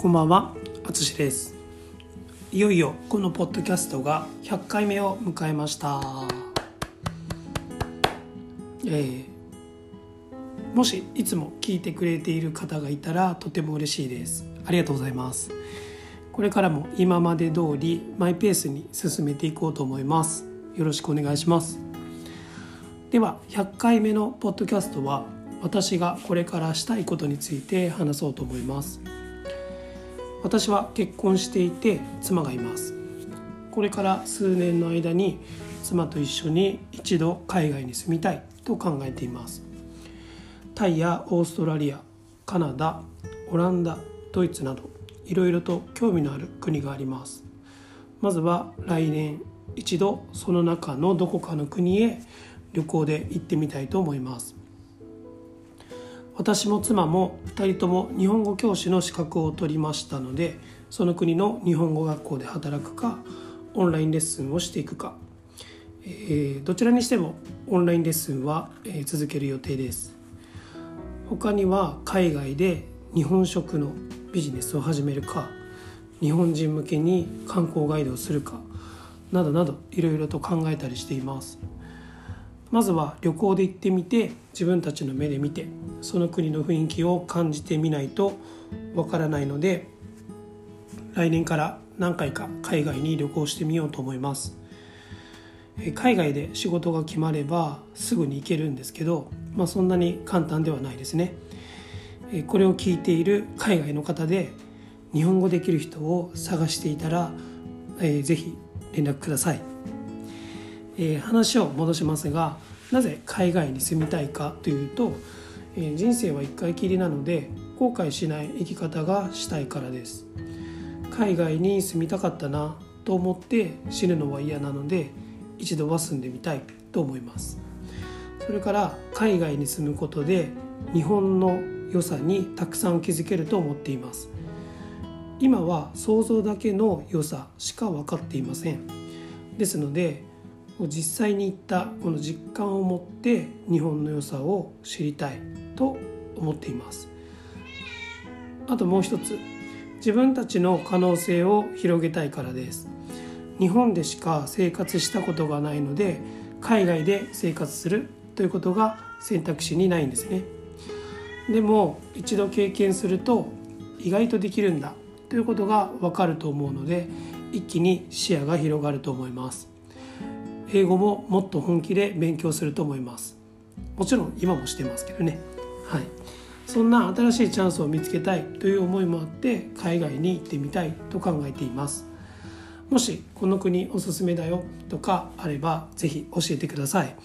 こんばんは、あつしです。いよいよこのポッドキャストが100回目を迎えました。えーもしいつも聞いてくれている方がいたらとても嬉しいです。ありがとうございます。これからも今まで通りマイペースに進めていこうと思います。よろしくお願いします。では100回目のポッドキャストは私がこれからしたいことについて話そうと思います。私は結婚していて妻がいます。これから数年の間に妻と一緒に一度海外に住みたいと考えています。タイやオーストラリアカナダオランダドイツなどいろいろと興味のある国があります。まずは来年一度その中のどこかの国へ旅行で行ってみたいと思います。私も妻も2人とも日本語教師の資格を取りましたのでその国の日本語学校で働くかオンラインレッスンをしていくか、えーどちらにしてもオンラインレッスンは、えー続ける予定です。他には海外で日本食のビジネスを始めるか日本人向けに観光ガイドをするかなどなどいろいろと考えたりしています。まずは旅行で行ってみて自分たちの目で見てその国の雰囲気を感じてみないとわからないので来年から何回か海外に旅行してみようと思います。海外で仕事が決まればすぐに行けるんですけど、まあ、そんなに簡単ではないですね。これを聞いている海外の方で日本語できる人を探していたら、えーぜひ連絡ください。えー話を戻しますがなぜ海外に住みたいかというと、えー人生は一回きりなので後悔しない生き方がしたいからです。海外に住みたかったなと思って死ぬのは嫌なので一度は住んでみたいと思います。それから海外に住むことで日本の良さにたくさん気づけると思っています。今は想像だけの良さしか分かっていません。ですので実際に行ったこの実感を持って日本の良さを知りたいと思っています。あともう一つ自分たちの可能性を広げたいからです。日本でしか生活したことがないので海外で生活するということが選択肢にないんですね。でも一度経験すると意外とできるんだということが分かると思うので一気に視野が広がると思います。英語ももっと本気で勉強すると思います。もちろん今もしてますけどね。はい。そんな新しいチャンスを見つけたいという思いもあって海外に行ってみたいと考えています。もしこの国おすすめだよとかあればぜひ教えてください。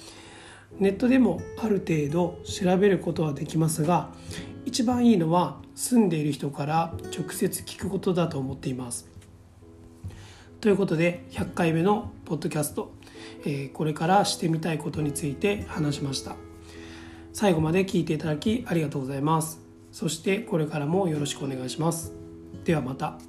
ネットでもある程度調べることはできますが一番いいのは住んでいる人から直接聞くことだと思っています。ということで100回目のポッドキャスト、えこれからしてみたいことについて話しました。最後まで聞いていただきありがとうございます。そしてこれからもよろしくお願いします。ではまた。